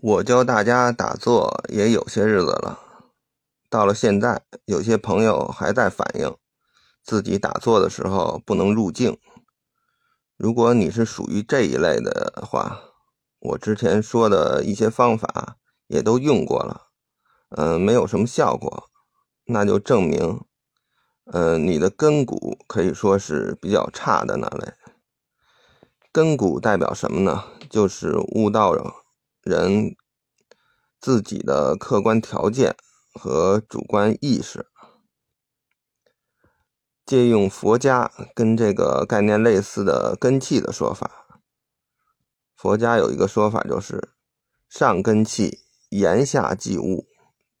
我教大家打坐也有些日子了，到了现在，有些朋友还在反映自己打坐的时候不能入静。如果你是属于这一类的话，我之前说的一些方法也都用过了，嗯，没有什么效果，那就证明，嗯，你的根骨可以说是比较差的那类。根骨代表什么呢？就是悟道人自己的客观条件和主观意识，借用佛家跟这个概念类似的根气的说法。佛家有一个说法，就是上根气言下即悟，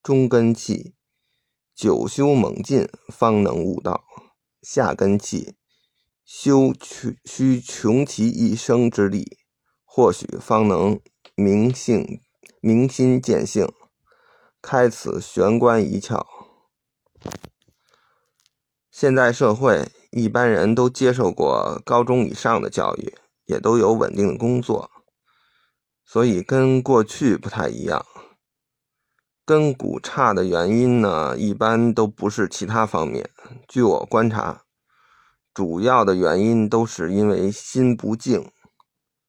中根气久修猛进方能悟道，下根气修需穷其一生之力，或许方能。明性明心见性，开此玄关一窍。现在社会一般人都接受过高中以上的教育，也都有稳定的工作，所以跟过去不太一样。根骨差的原因呢，一般都不是其他方面。据我观察，主要的原因都是因为心不静。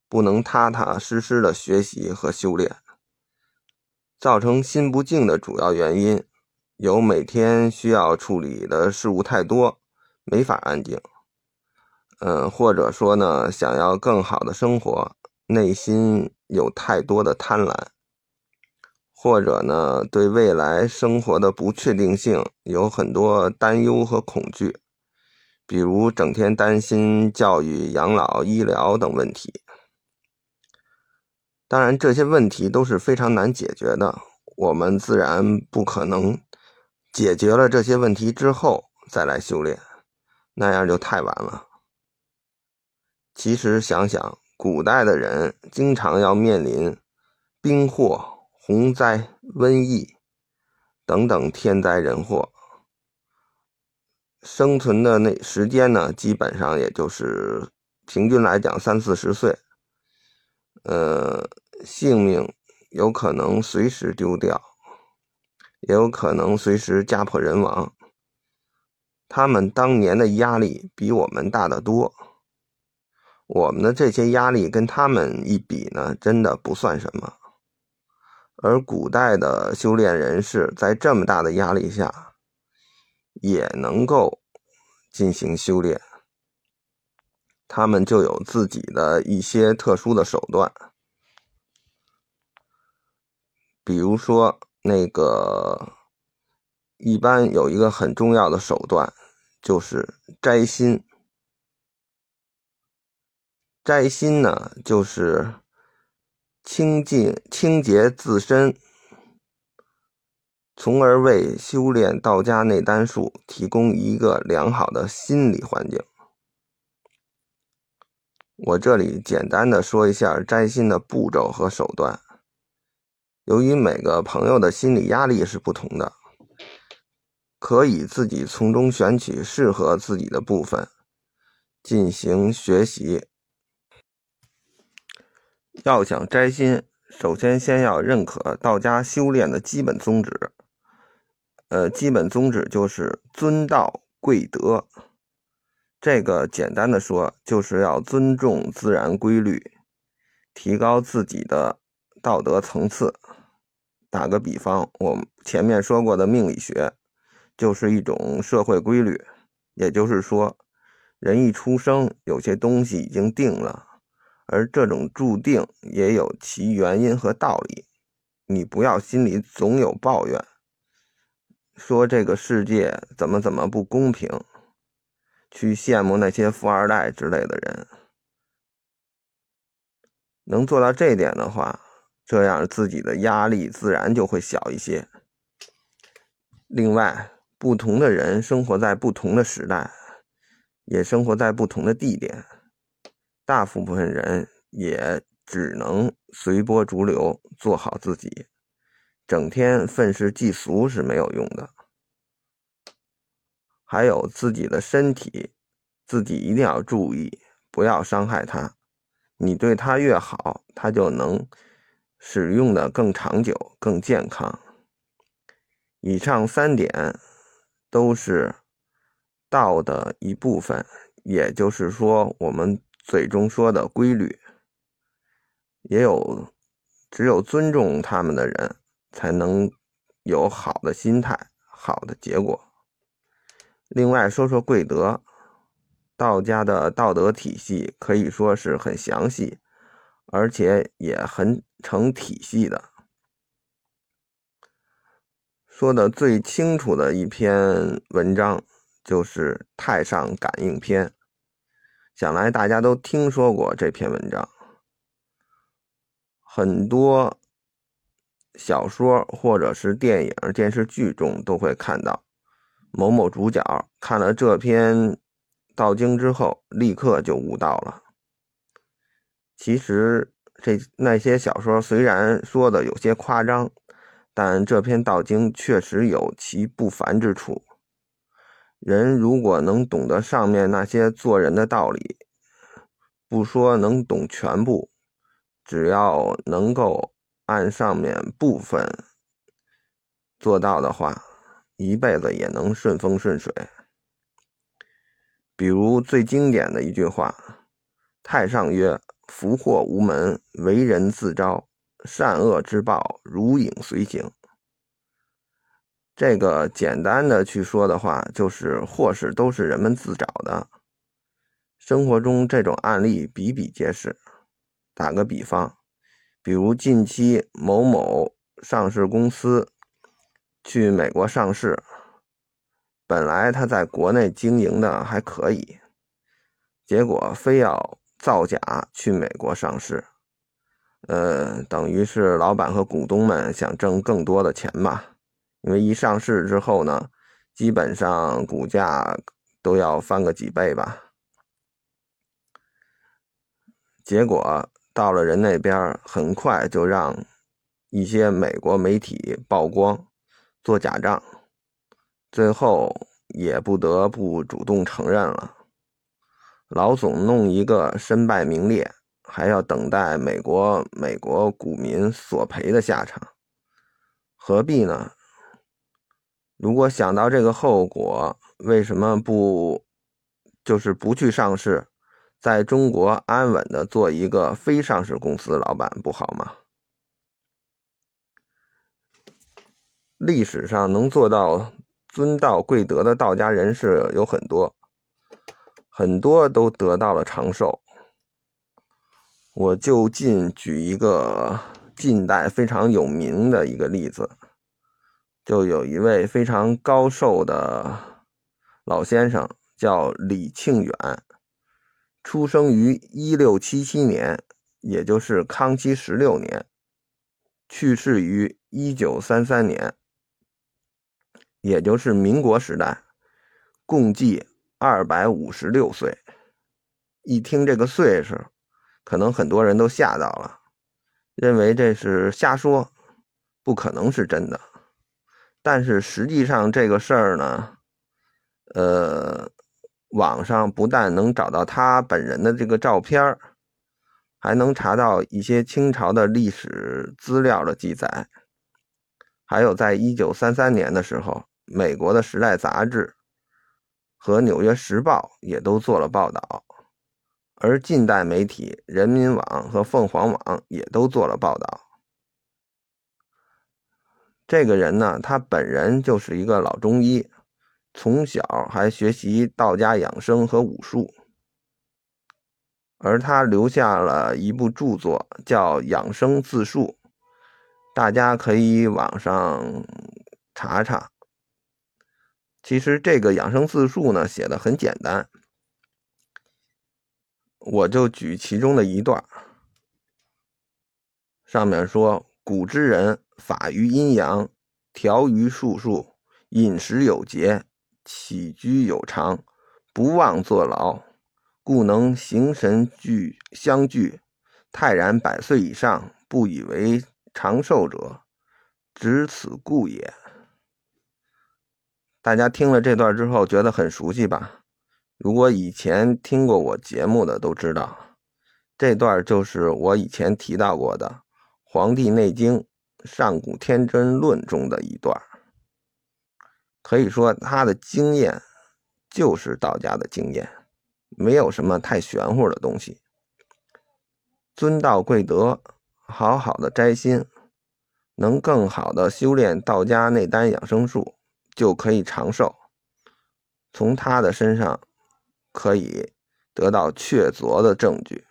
不能踏踏实实的学习和修炼，造成心不静的主要原因有每天需要处理的事物太多，没法安静。嗯，或者说呢，想要更好的生活，内心有太多的贪婪，或者呢，对未来生活的不确定性有很多担忧和恐惧，比如整天担心教育、养老、医疗等问题。当然，这些问题都是非常难解决的。我们自然不可能解决了这些问题之后再来修炼，那样就太晚了。其实想想，古代的人经常要面临兵祸、洪灾、瘟疫等等天灾人祸，生存的那时间呢，基本上也就是平均来讲三四十岁。呃，性命有可能随时丢掉，也有可能随时家破人亡。他们当年的压力比我们大得多，我们的这些压力跟他们一比呢，真的不算什么。而古代的修炼人士在这么大的压力下，也能够进行修炼。他们就有自己的一些特殊的手段，比如说那个，一般有一个很重要的手段，就是摘心。摘心呢，就是清净清洁自身，从而为修炼道家内丹术提供一个良好的心理环境。我这里简单的说一下摘心的步骤和手段。由于每个朋友的心理压力是不同的，可以自己从中选取适合自己的部分进行学习。要想摘心，首先先要认可道家修炼的基本宗旨。呃，基本宗旨就是尊道贵德。这个简单的说，就是要尊重自然规律，提高自己的道德层次。打个比方，我前面说过的命理学，就是一种社会规律。也就是说，人一出生，有些东西已经定了，而这种注定也有其原因和道理。你不要心里总有抱怨，说这个世界怎么怎么不公平。去羡慕那些富二代之类的人，能做到这点的话，这样自己的压力自然就会小一些。另外，不同的人生活在不同的时代，也生活在不同的地点，大部分人也只能随波逐流，做好自己，整天愤世嫉俗是没有用的。还有自己的身体，自己一定要注意，不要伤害他。你对他越好，他就能使用的更长久、更健康。以上三点都是道的一部分，也就是说，我们嘴中说的规律。也有，只有尊重他们的人，才能有好的心态、好的结果。另外，说说贵德，道家的道德体系可以说是很详细，而且也很成体系的。说的最清楚的一篇文章就是《太上感应篇》，想来大家都听说过这篇文章。很多小说或者是电影、电视剧中都会看到某某主角看了这篇道经之后，立刻就悟道了。其实，这那些小说虽然说的有些夸张。但这篇道经确实有其不凡之处。人如果能懂得上面那些做人的道理，不说能懂全部，只要能够按上面部分做到的话，一辈子也能顺风顺水。比如最经典的一句话：“太上曰，福祸无门，为人自招。”善恶之报，如影随形。这个简单的去说的话，就是祸事都是人们自找的。生活中这种案例比比皆是。打个比方，比如近期某某上市公司去美国上市，本来他在国内经营的还可以，结果非要造假去美国上市。呃，等于是老板和股东们想挣更多的钱吧，因为一上市之后呢，基本上股价都要翻个几倍吧。结果到了人那边，很快就让一些美国媒体曝光做假账，最后也不得不主动承认了。老总弄一个身败名裂。还要等待美国美国股民索赔的下场，何必呢？如果想到这个后果，为什么不就是不去上市，在中国安稳的做一个非上市公司老板不好吗？历史上能做到尊道贵德的道家人士有很多，很多都得到了长寿。我就近举一个近代非常有名的一个例子，就有一位非常高寿的老先生，叫李庆远，出生于一六七七年，也就是康熙十六年，去世于一九三三年，也就是民国时代，共计二百五十六岁。一听这个岁数。可能很多人都吓到了，认为这是瞎说，不可能是真的。但是实际上这个事儿呢，呃，网上不但能找到他本人的这个照片还能查到一些清朝的历史资料的记载。还有，在一九三三年的时候，美国的《时代》杂志和《纽约时报》也都做了报道。而近代媒体人民网和凤凰网也都做了报道。这个人呢，他本人就是一个老中医，从小还学习道家养生和武术，而他留下了一部著作叫《养生自述》，大家可以网上查查。其实这个养生自述呢，写的很简单。我就举其中的一段，上面说：“古之人法于阴阳，调于术数，饮食有节，起居有常，不忘坐牢，故能形神俱相聚，泰然百岁以上，不以为长寿者，只此故也。”大家听了这段之后，觉得很熟悉吧？如果以前听过我节目的都知道，这段就是我以前提到过的《黄帝内经·上古天真论》中的一段。可以说，他的经验就是道家的经验，没有什么太玄乎的东西。尊道贵德，好好的摘心，能更好的修炼道家内丹养生术，就可以长寿。从他的身上可以得到确凿的证据。